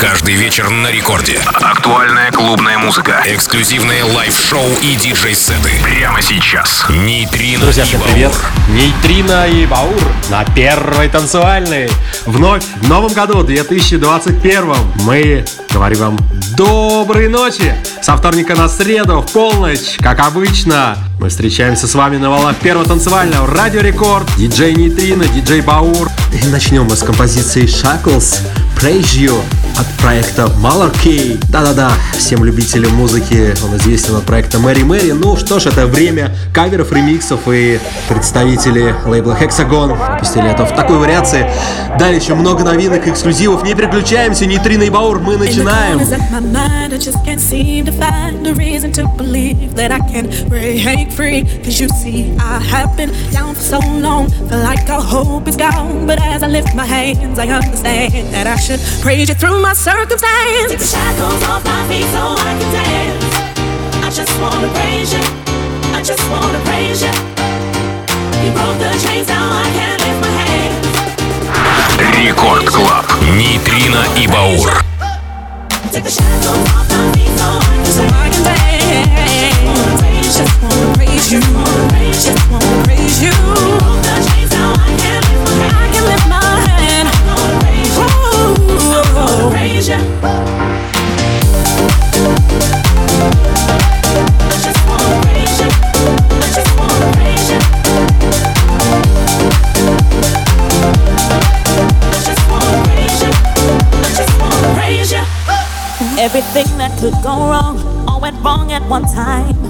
Каждый вечер на рекорде. Актуальная клубная музыка. Эксклюзивные live-шоу и диджей-сеты. Прямо сейчас. Нейтрино Друзья, всем привет! Нейтрино и Баур на первой танцевальной. Вновь в новом году, 2021 мы говорим вам доброй ночи. Со вторника на среду в полночь, как обычно. Мы встречаемся с вами на волнах первого танцевального Радио Рекорд, диджей Нейтрино, диджей Баур. И начнем мы с композиции Shackles Praise You от проекта Malarkey. Да-да-да, всем любителям музыки он известен от проекта Мэри Мэри. Ну что ж, это время каверов, ремиксов и представители лейбла Hexagon выпустили это в такой вариации. Далее еще много новинок, эксклюзивов. Не переключаемся, Нейтрино и Баур, мы начинаем. praise you through my circumstance Take the shackles off my feet so I can dance I just wanna praise you I just wanna praise you You broke the chains now I can lift my hands Рекорд Клаб. Нейтрино и Баур. Take the shackles off my feet so I can So I can dance Just wanna praise you Just wanna praise you Just wanna praise you Everything that could go wrong all went wrong at one time.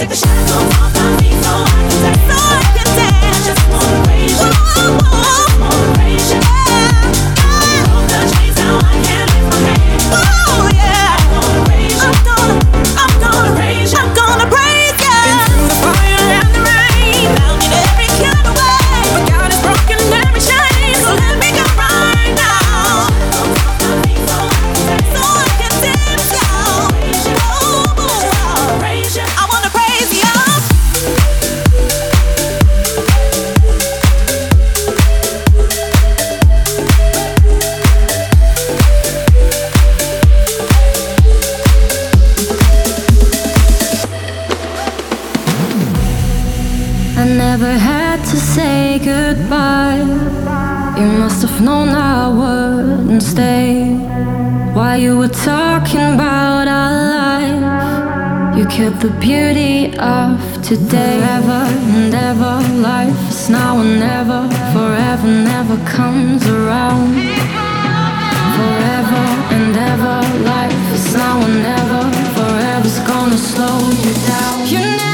Whoa, whoa. I the chains, now I can. You were talking about our life, you kept the beauty of today. Forever and ever, life is now and never. Forever never comes around. Forever and ever, life is now and never. Forever's gonna slow you down. You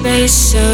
space so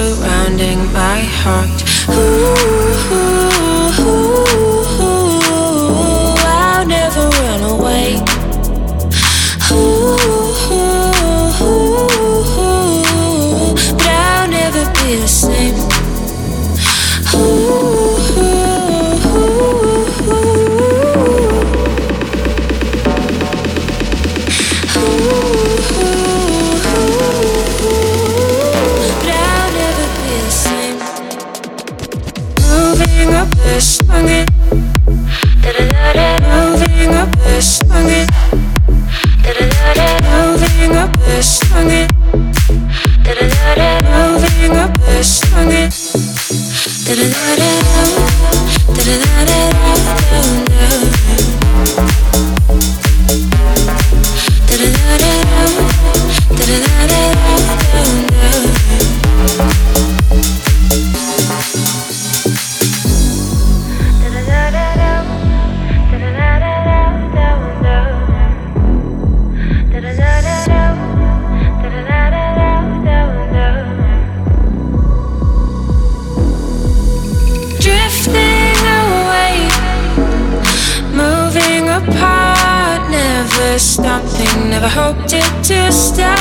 never hoped it to start.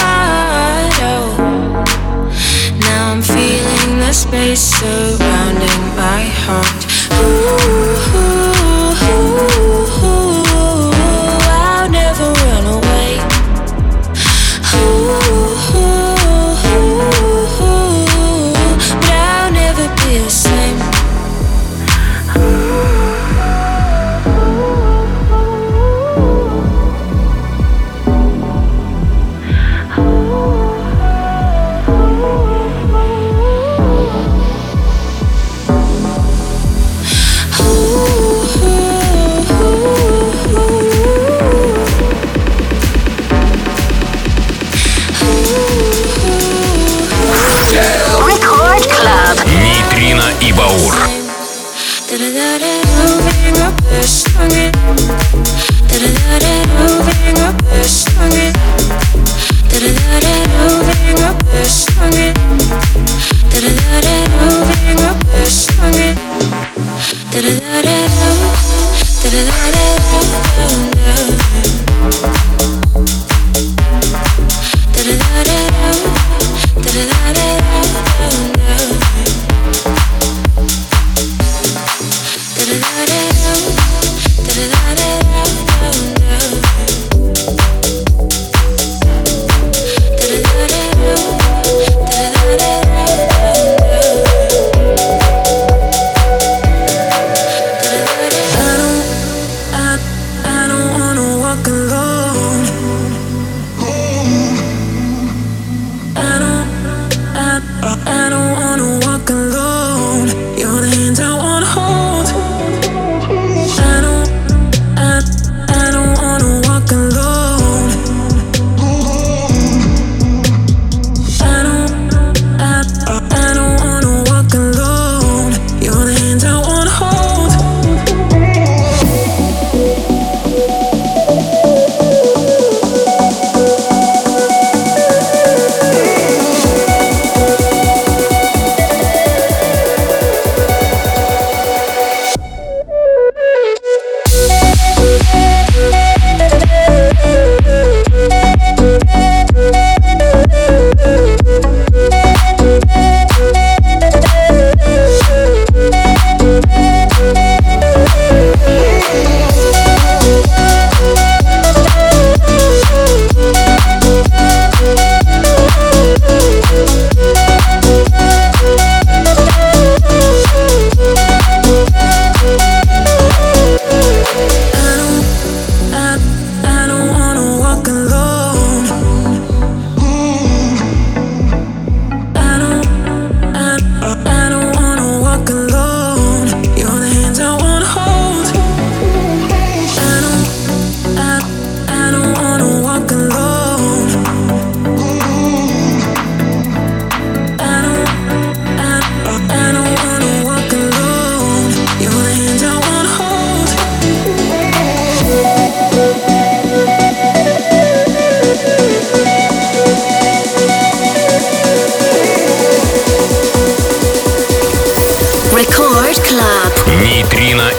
Oh, now I'm feeling the space surrounding my heart. Ooh.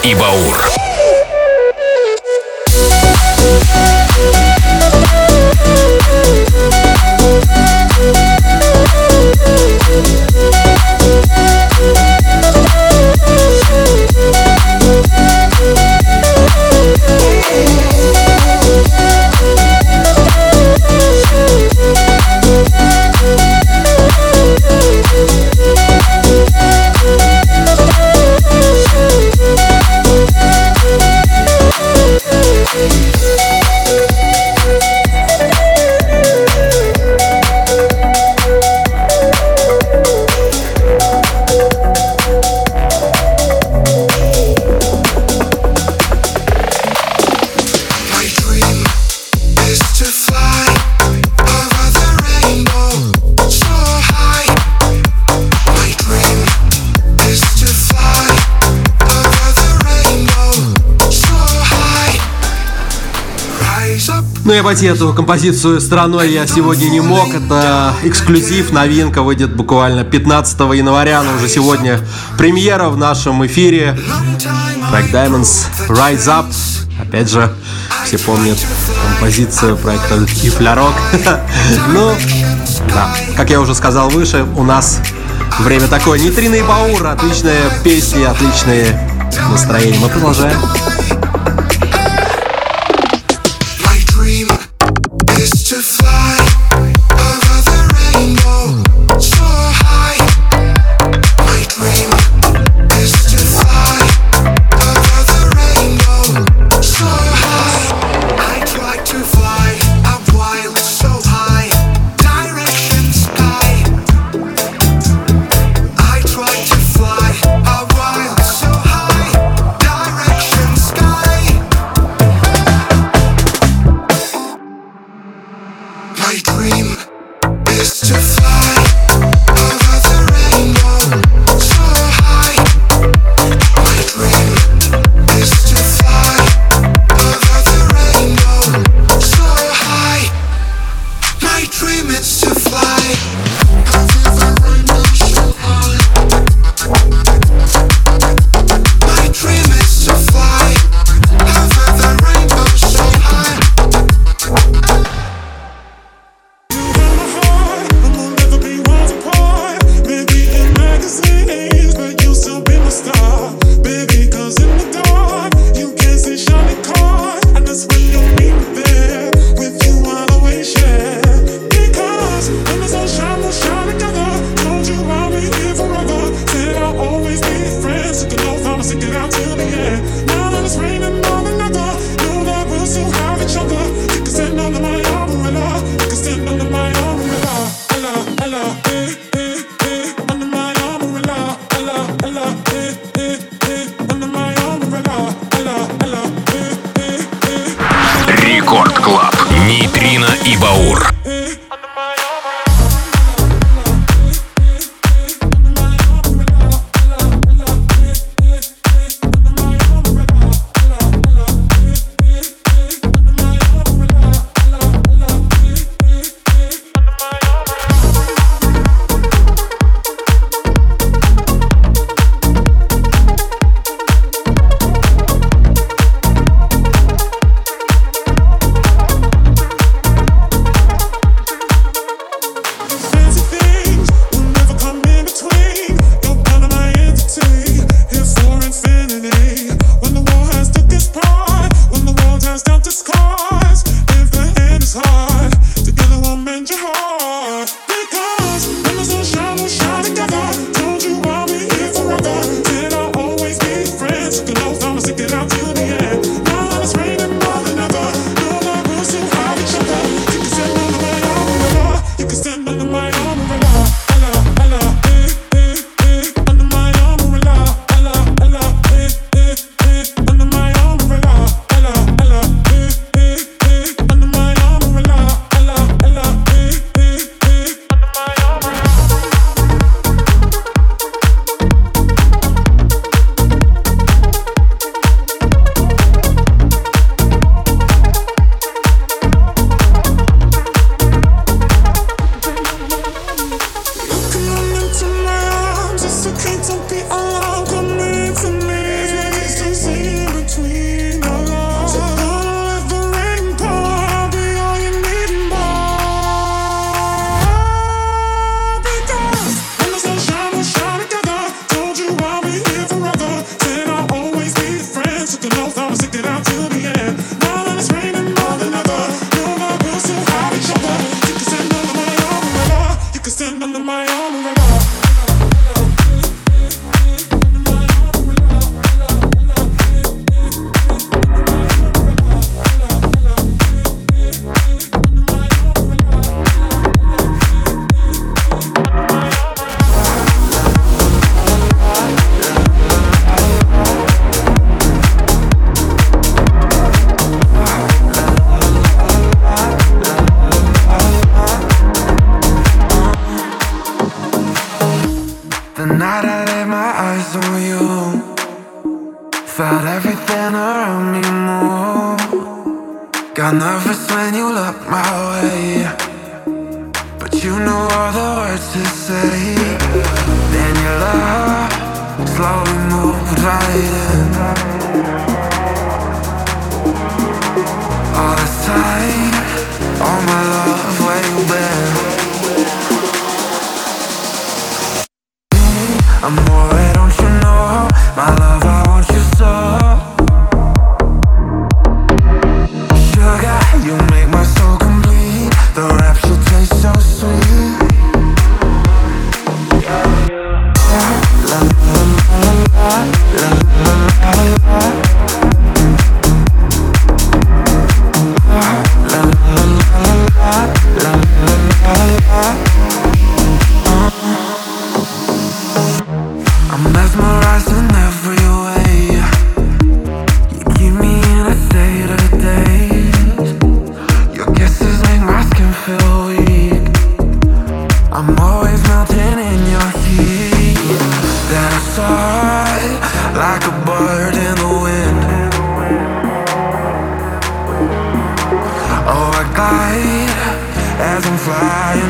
и Баур. Обойти эту композицию стороной я сегодня не мог. Это эксклюзив, новинка, выйдет буквально 15 января, но уже сегодня премьера в нашем эфире. Проект Diamonds Rise Up. Опять же, все помнят композицию проекта Ифлярок. ну, да, как я уже сказал выше, у нас время такое. Нитрина и Баур, отличные песни, отличные настроения. Мы продолжаем.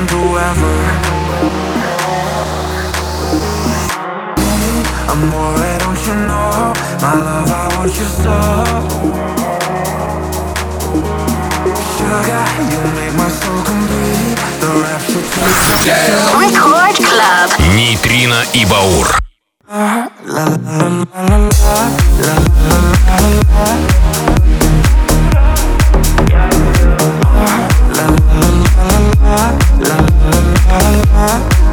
and whoever Amore, don't you know My love, I want you so Sugar, you make my soul complete The rapture takes control Record Club Нейтрино и Баур La la la la la la la la la la la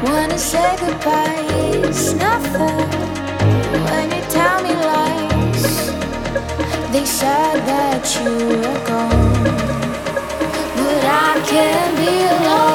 Wanna say goodbye, it's nothing. When you tell me lies, they said that you were gone. But I can't be alone.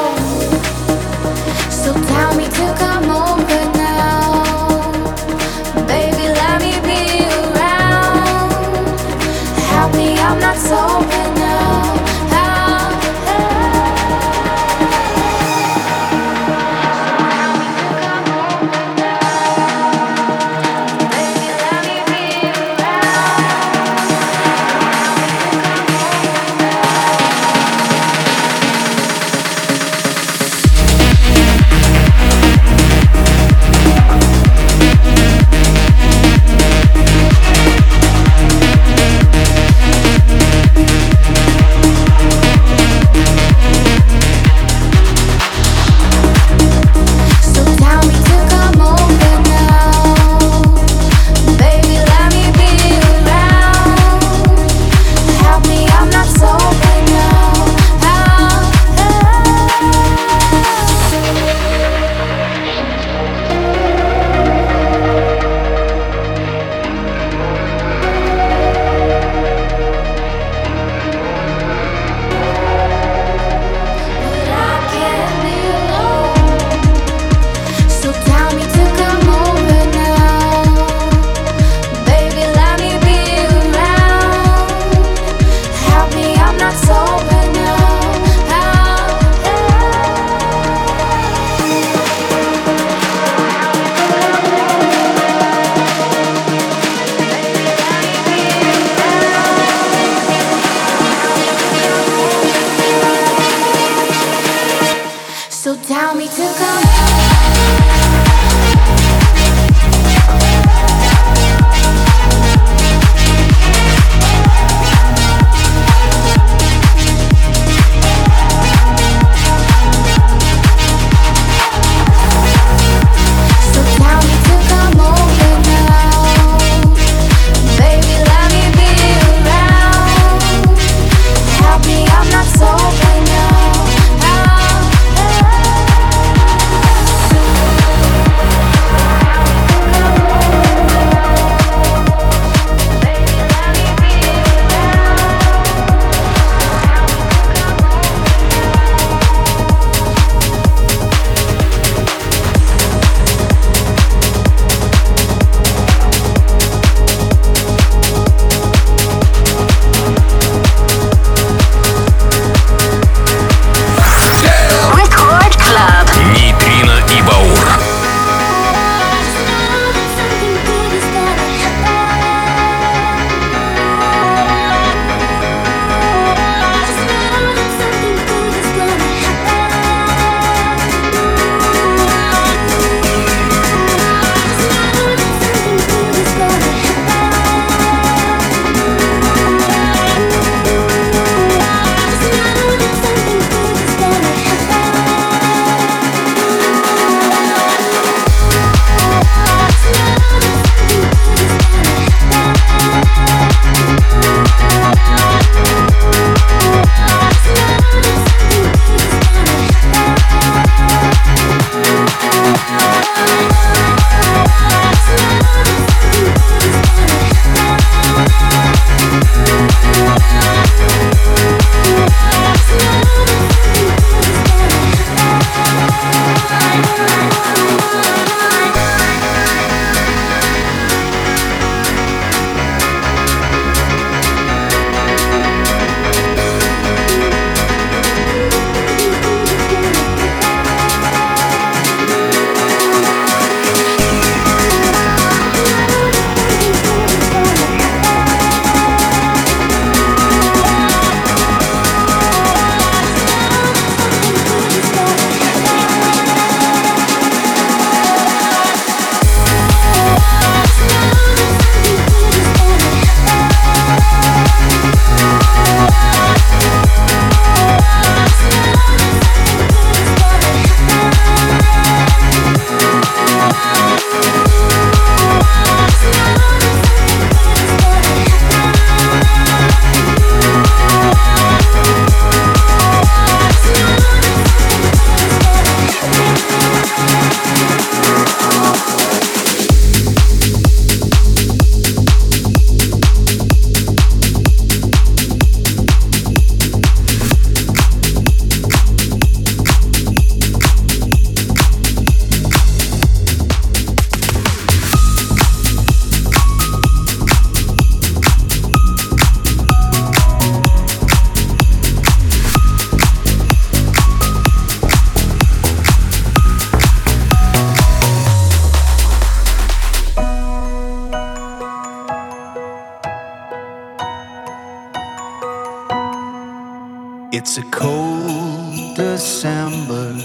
It's a cold December.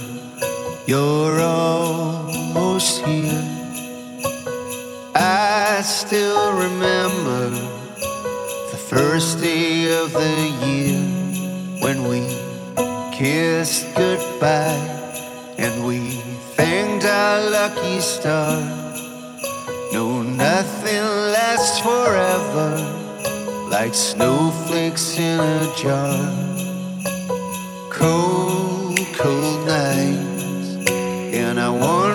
You're almost here. I still remember the first day of the year when we kissed goodbye and we thanked our lucky star. No, nothing lasts forever like snowflakes in a jar. Cold, cold nights, and I wonder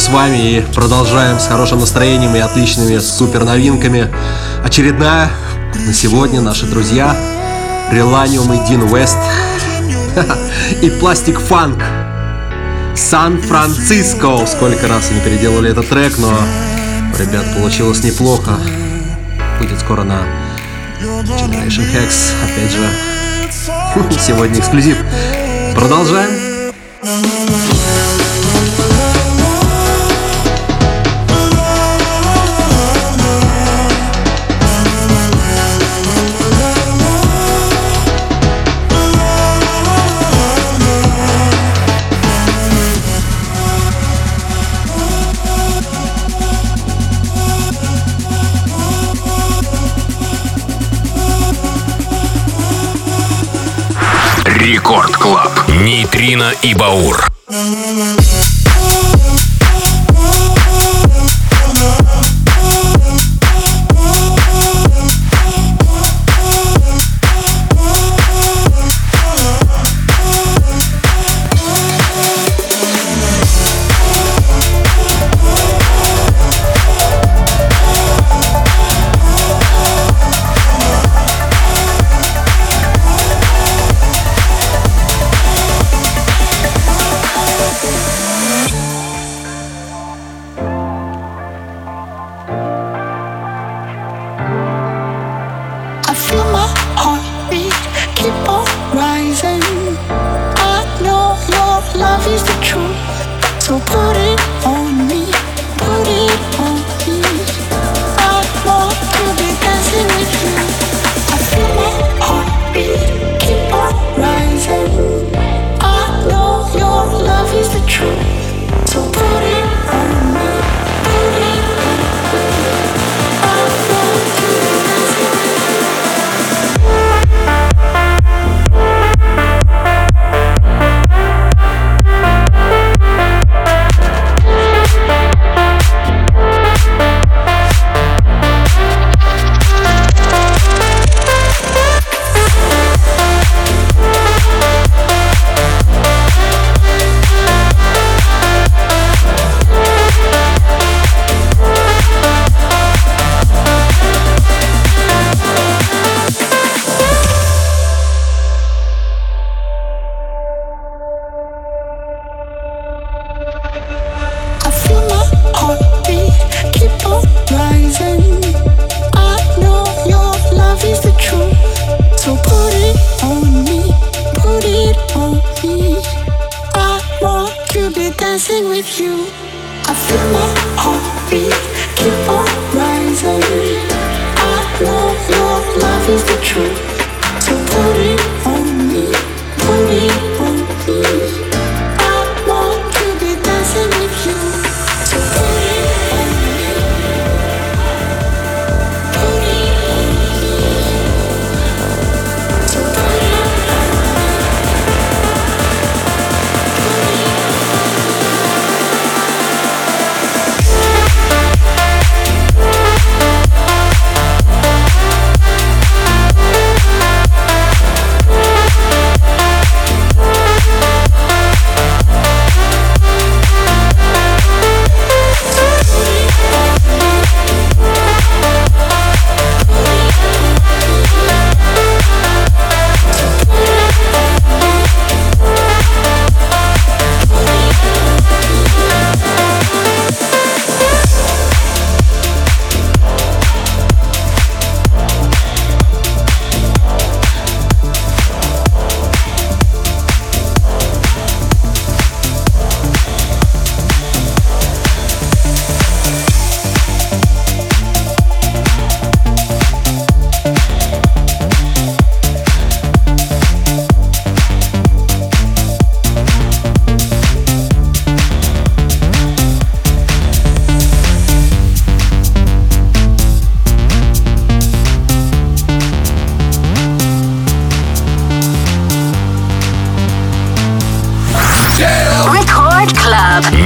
с вами и продолжаем с хорошим настроением и отличными супер новинками. Очередная на сегодня наши друзья Реланиум и Дин Уэст и Пластик Фанк. Сан-Франциско. Сколько раз они переделали этот трек, но Ребят, получилось неплохо. Будет скоро на Generation Hex. Опять же, сегодня эксклюзив. Продолжаем. Рекорд Клаб. Нейтрино и Баур.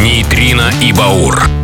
Нейтрино и Баур.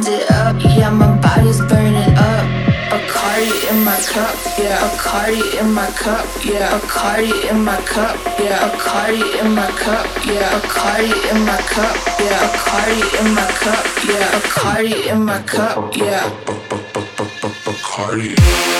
hand it up. Yeah, my body's burning up. Bacardi in my cup, yeah. Bacardi in my cup, yeah. Bacardi in my cup, yeah. Bacardi in my cup, yeah. Bacardi in my cup, yeah. Bacardi in my cup, yeah. Bacardi in my cup, yeah. Bacardi.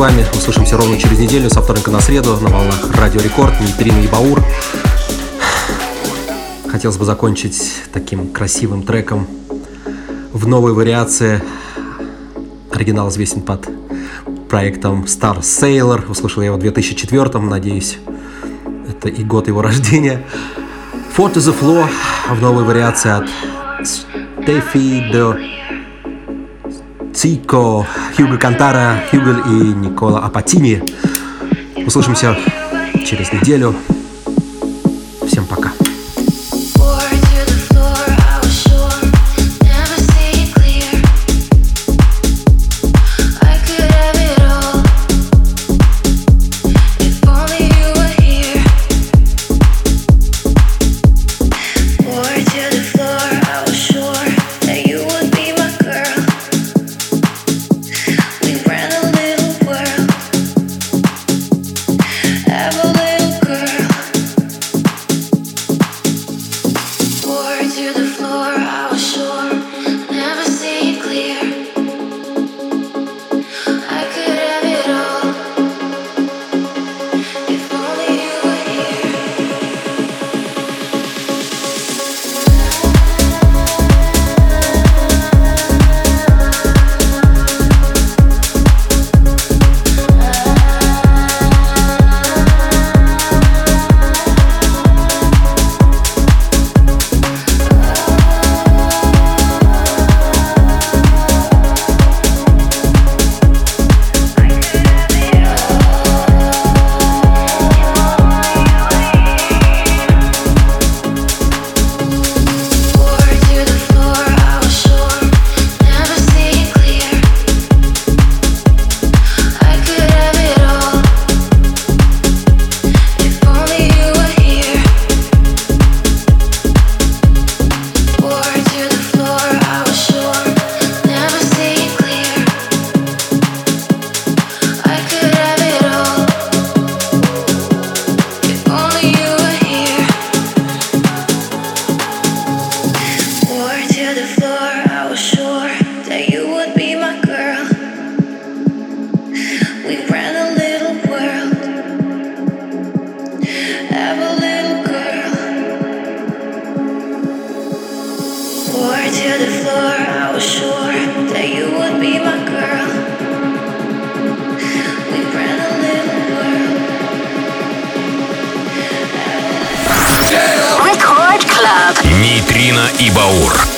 вами. Услышимся ровно через неделю, со вторника на среду, на волнах Радио Рекорд, Нейтрина и Баур. Хотелось бы закончить таким красивым треком в новой вариации. Оригинал известен под проектом Star Sailor. Услышал я его в 2004 надеюсь, это и год его рождения. Four to the Floor в новой вариации от Стефи до Цико, Хьюго Кантара, Хьюго и Никола Апатини. Услышимся через неделю. Баур.